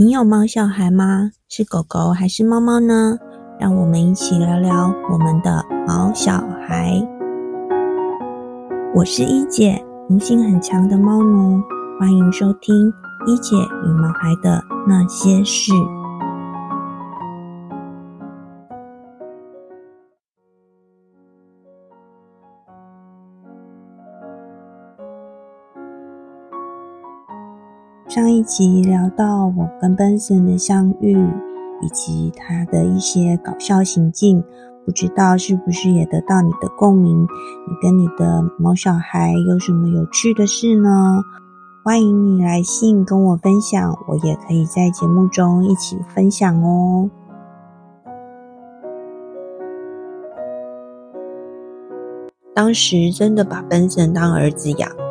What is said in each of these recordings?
你有猫小孩吗？是狗狗还是猫猫呢？让我们一起聊聊我们的毛小孩。我是一姐，灵性很强的猫奴，欢迎收听一姐与毛孩的那些事。上一集聊到我跟 Benson 的相遇，以及他的一些搞笑行径，不知道是不是也得到你的共鸣？你跟你的毛小孩有什么有趣的事呢？欢迎你来信跟我分享，我也可以在节目中一起分享哦。当时真的把 Benson 当儿子养。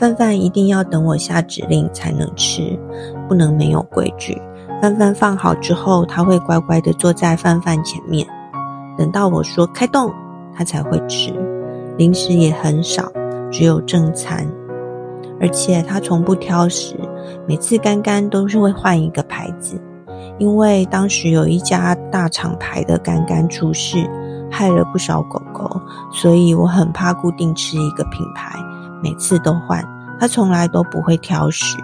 饭饭一定要等我下指令才能吃，不能没有规矩。饭饭放好之后，他会乖乖地坐在饭饭前面，等到我说开动，他才会吃。零食也很少，只有正餐。而且他从不挑食，每次干干都是会换一个牌子，因为当时有一家大厂牌的干干出事，害了不少狗狗，所以我很怕固定吃一个品牌。每次都换，他从来都不会挑食。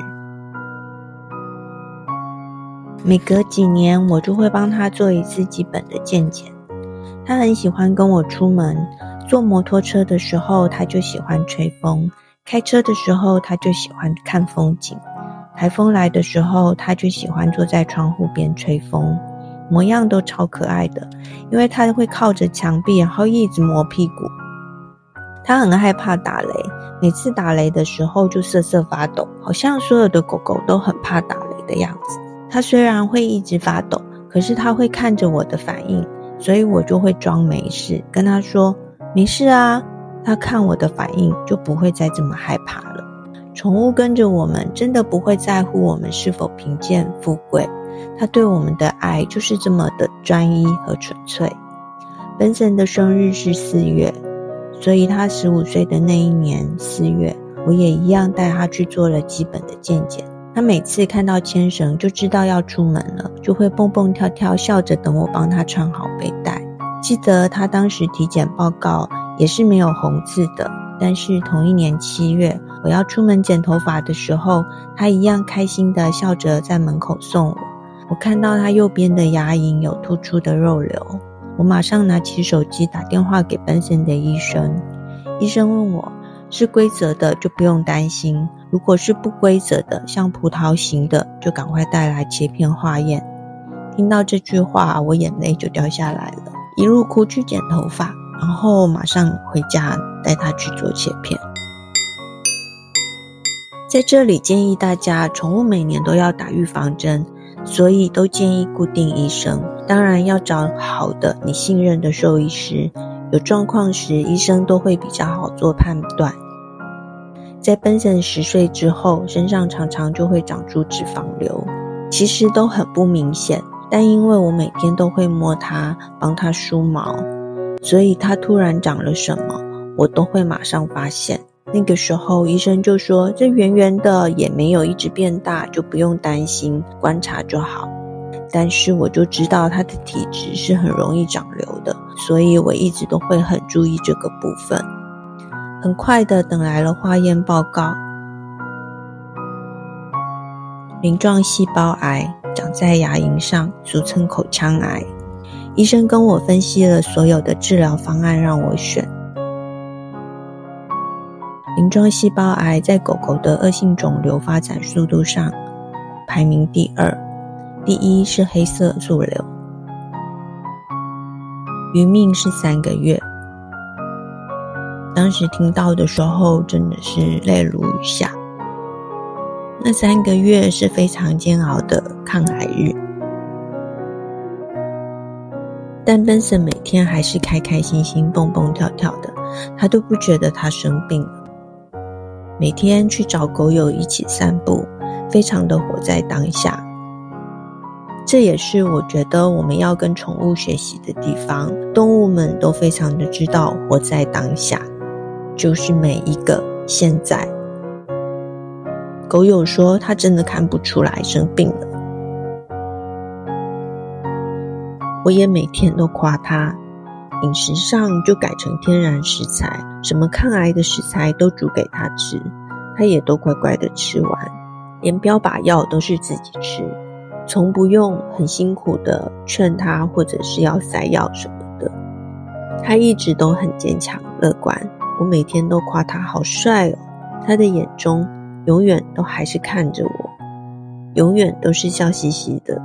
每隔几年，我就会帮他做一次基本的健检。他很喜欢跟我出门，坐摩托车的时候，他就喜欢吹风；开车的时候，他就喜欢看风景；台风来的时候，他就喜欢坐在窗户边吹风。模样都超可爱的，因为他会靠着墙壁，然后一直磨屁股。他很害怕打雷。每次打雷的时候就瑟瑟发抖，好像所有的狗狗都很怕打雷的样子。它虽然会一直发抖，可是它会看着我的反应，所以我就会装没事，跟它说没事啊。它看我的反应就不会再这么害怕了。宠物跟着我们，真的不会在乎我们是否贫贱富贵，它对我们的爱就是这么的专一和纯粹。本森的生日是四月。所以他十五岁的那一年四月，我也一样带他去做了基本的健检。他每次看到牵绳就知道要出门了，就会蹦蹦跳跳，笑着等我帮他穿好背带。记得他当时体检报告也是没有红字的，但是同一年七月，我要出门剪头发的时候，他一样开心地笑着在门口送我。我看到他右边的牙龈有突出的肉瘤。我马上拿起手机打电话给 Benson 的医生，医生问我是规则的就不用担心，如果是不规则的，像葡萄型的，就赶快带来切片化验。听到这句话，我眼泪就掉下来了，一路哭去剪头发，然后马上回家带他去做切片。在这里建议大家，宠物每年都要打预防针。所以都建议固定医生，当然要找好的、你信任的兽医师。有状况时，医生都会比较好做判断。在 Benson 十岁之后，身上常常就会长出脂肪瘤，其实都很不明显，但因为我每天都会摸它，帮它梳毛，所以它突然长了什么，我都会马上发现。那个时候，医生就说：“这圆圆的也没有一直变大，就不用担心，观察就好。”但是我就知道他的体质是很容易长瘤的，所以我一直都会很注意这个部分。很快的等来了化验报告，鳞状细胞癌长在牙龈上，俗称口腔癌。医生跟我分析了所有的治疗方案，让我选。鳞状细胞癌在狗狗的恶性肿瘤发展速度上排名第二，第一是黑色素瘤，余命是三个月。当时听到的时候，真的是泪如雨下。那三个月是非常煎熬的抗癌日，但 Benson 每天还是开开心心、蹦蹦跳跳的，他都不觉得他生病了。每天去找狗友一起散步，非常的活在当下。这也是我觉得我们要跟宠物学习的地方。动物们都非常的知道活在当下，就是每一个现在。狗友说他真的看不出来生病了，我也每天都夸他。饮食上就改成天然食材，什么抗癌的食材都煮给他吃，他也都乖乖的吃完，连标靶药都是自己吃，从不用很辛苦的劝他，或者是要塞药什么的。他一直都很坚强乐观，我每天都夸他好帅哦，他的眼中永远都还是看着我，永远都是笑嘻嘻的。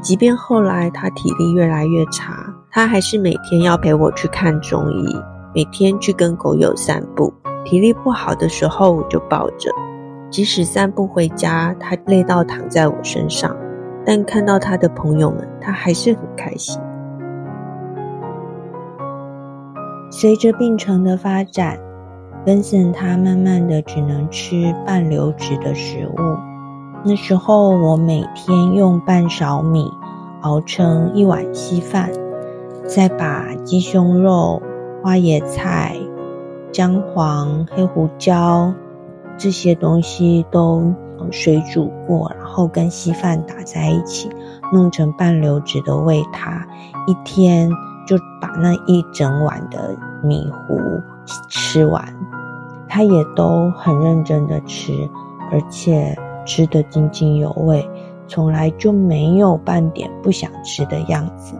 即便后来他体力越来越差。他还是每天要陪我去看中医，每天去跟狗友散步。体力不好的时候，我就抱着。即使散步回家，他累到躺在我身上，但看到他的朋友们，他还是很开心。随着病程的发展，芬森他慢慢的只能吃半流质的食物。那时候，我每天用半勺米熬成一碗稀饭。再把鸡胸肉、花椰菜、姜黄、黑胡椒这些东西都水煮过，然后跟稀饭打在一起，弄成半流质的喂它。一天就把那一整碗的米糊吃完，它也都很认真的吃，而且吃得津津有味，从来就没有半点不想吃的样子。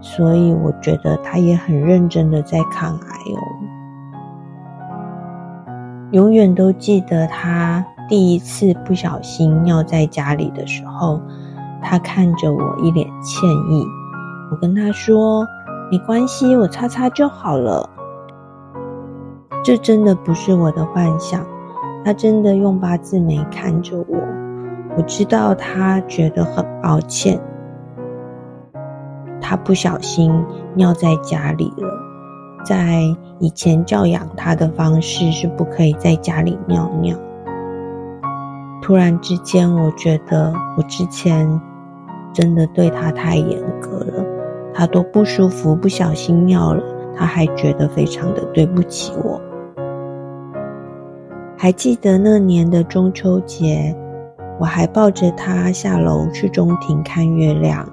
所以我觉得他也很认真的在抗癌哦。永远都记得他第一次不小心尿在家里的时候，他看着我一脸歉意。我跟他说：“没关系，我擦擦就好了。”这真的不是我的幻想，他真的用八字眉看着我。我知道他觉得很抱歉。他不小心尿在家里了，在以前教养他的方式是不可以在家里尿尿。突然之间，我觉得我之前真的对他太严格了，他都不舒服，不小心尿了，他还觉得非常的对不起我。还记得那年的中秋节，我还抱着他下楼去中庭看月亮。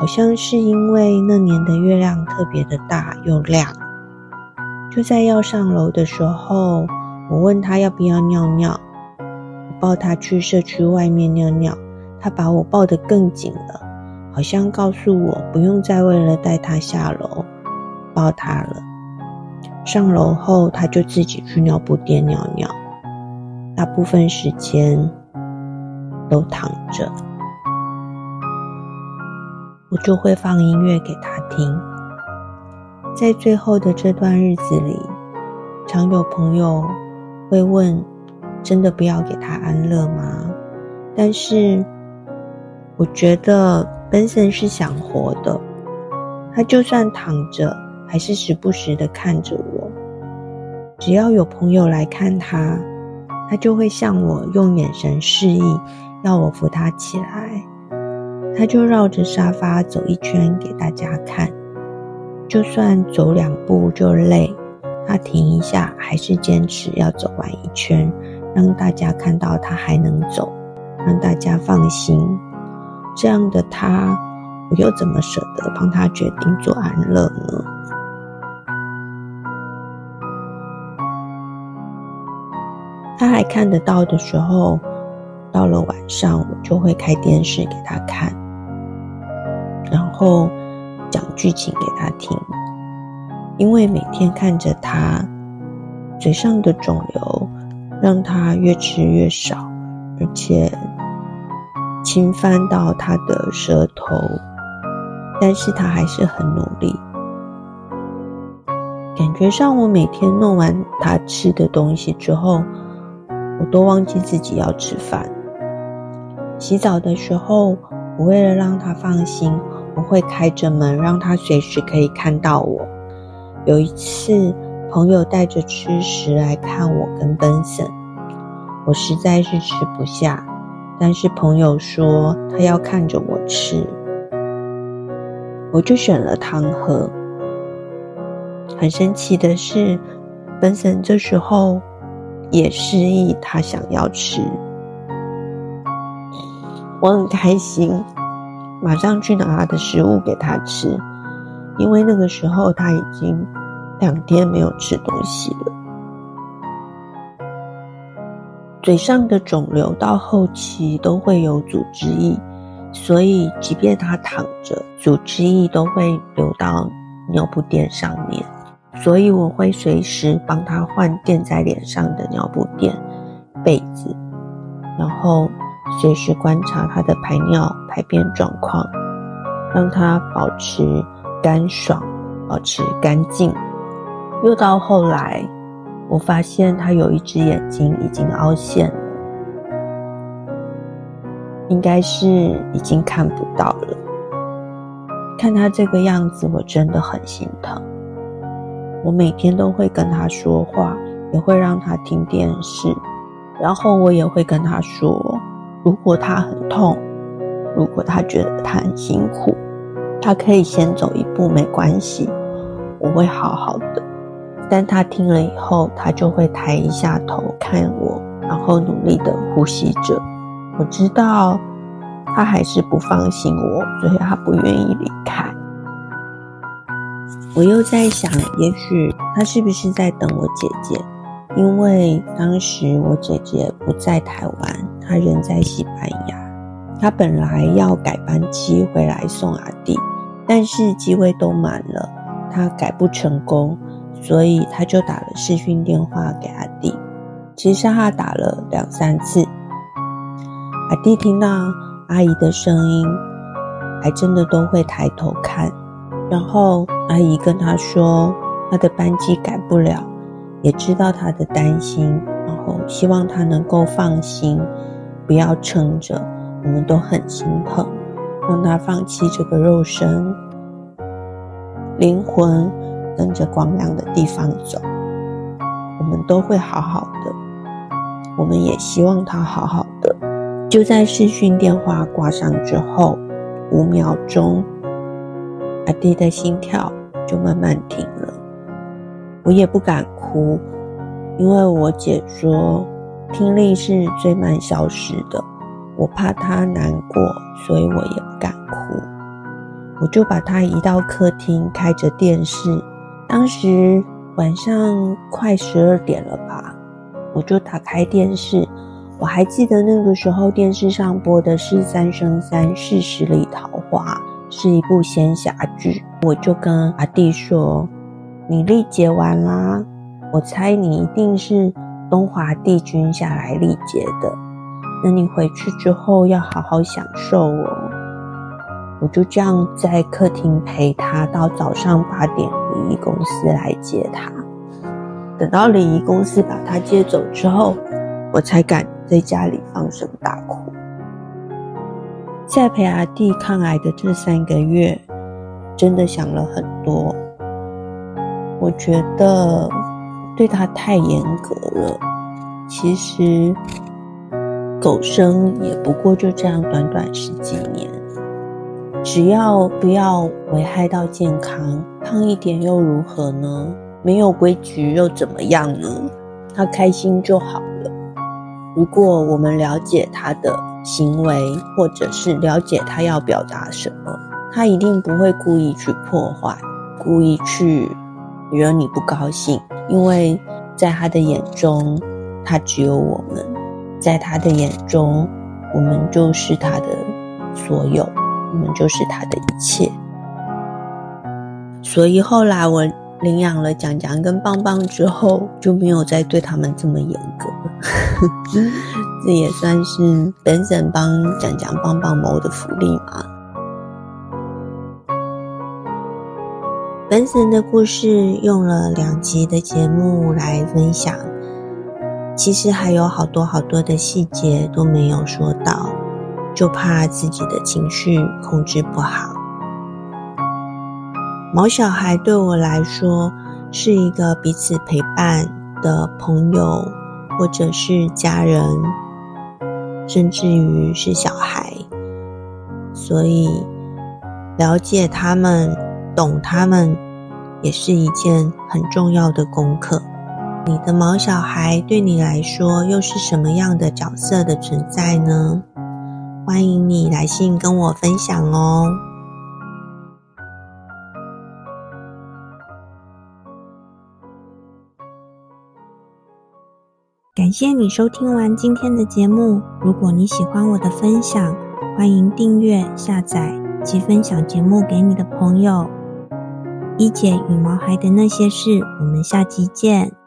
好像是因为那年的月亮特别的大又亮，就在要上楼的时候，我问他要不要尿尿，我抱他去社区外面尿尿，他把我抱得更紧了，好像告诉我不用再为了带他下楼抱他了。上楼后，他就自己去尿布店尿尿，大部分时间都躺着。我就会放音乐给他听。在最后的这段日子里，常有朋友会问：“真的不要给他安乐吗？”但是我觉得本森是想活的，他就算躺着，还是时不时的看着我。只要有朋友来看他，他就会向我用眼神示意，要我扶他起来。他就绕着沙发走一圈给大家看，就算走两步就累，他停一下还是坚持要走完一圈，让大家看到他还能走，让大家放心。这样的他，我又怎么舍得帮他决定做安乐呢？他还看得到的时候，到了晚上，我就会开电视给他看。然后讲剧情给他听，因为每天看着他嘴上的肿瘤，让他越吃越少，而且侵犯到他的舌头，但是他还是很努力。感觉上，我每天弄完他吃的东西之后，我都忘记自己要吃饭。洗澡的时候，我为了让他放心。我会开着门，让他随时可以看到我。有一次，朋友带着吃食来看我跟本森，我实在是吃不下，但是朋友说他要看着我吃，我就选了汤喝。很神奇的是，本森这时候也示意他想要吃，我很开心。马上去拿他的食物给他吃，因为那个时候他已经两天没有吃东西了。嘴上的肿瘤到后期都会有组织液，所以即便他躺着，组织液都会流到尿布垫上面。所以我会随时帮他换垫在脸上的尿布垫、被子，然后随时观察他的排尿、排便状况，让它保持干爽、保持干净。又到后来。我发现它有一只眼睛已经凹陷了，应该是已经看不到了。看他这个样子，我真的很心疼。我每天都会跟他说话，也会让他听电视，然后我也会跟他说，如果他很痛，如果他觉得他很辛苦，他可以先走一步，没关系，我会好好的。但他听了以后，他就会抬一下头看我，然后努力的呼吸着。我知道他还是不放心我，所以他不愿意离开。我又在想，也许他是不是在等我姐姐？因为当时我姐姐不在台湾，她人在西班牙。他本来要改班机回来送阿弟，但是机位都满了，他改不成功。所以他就打了视讯电话给阿弟，其实他打了两三次。阿弟听到阿姨的声音，还真的都会抬头看。然后阿姨跟他说，他的班机改不了，也知道他的担心，然后希望他能够放心，不要撑着。我们都很心疼，让他放弃这个肉身，灵魂。跟着光亮的地方走，我们都会好好的。我们也希望他好好的。就在视讯电话挂上之后，五秒钟，阿弟的心跳就慢慢停了。我也不敢哭，因为我姐说听力是最慢消失的。我怕他难过，所以我也不敢哭。我就把他移到客厅，开着电视。当时晚上快十二点了吧，我就打开电视。我还记得那个时候电视上播的是《三生三世十里桃花》，是一部仙侠剧。我就跟阿弟说：“你历劫完啦，我猜你一定是东华帝君下来历劫的。那你回去之后要好好享受哦。”我就这样在客厅陪他到早上八点，礼仪公司来接他。等到礼仪公司把他接走之后，我才敢在家里放声大哭。在陪阿弟抗癌的这三个月，真的想了很多。我觉得对他太严格了。其实狗生也不过就这样短短十几年。只要不要危害到健康，胖一点又如何呢？没有规矩又怎么样呢？他开心就好了。如果我们了解他的行为，或者是了解他要表达什么，他一定不会故意去破坏，故意去惹你不高兴。因为在他的眼中，他只有我们；在他的眼中，我们就是他的所有。我们就是他的一切，所以后来我领养了蒋蒋跟棒棒之后，就没有再对他们这么严格。这也算是本省帮蒋蒋棒棒谋的福利嘛。本省的故事用了两集的节目来分享，其实还有好多好多的细节都没有说到。就怕自己的情绪控制不好。毛小孩对我来说是一个彼此陪伴的朋友，或者是家人，甚至于是小孩。所以了解他们、懂他们，也是一件很重要的功课。你的毛小孩对你来说又是什么样的角色的存在呢？欢迎你来信跟我分享哦。感谢你收听完今天的节目。如果你喜欢我的分享，欢迎订阅、下载及分享节目给你的朋友。一姐与毛孩的那些事，我们下集见。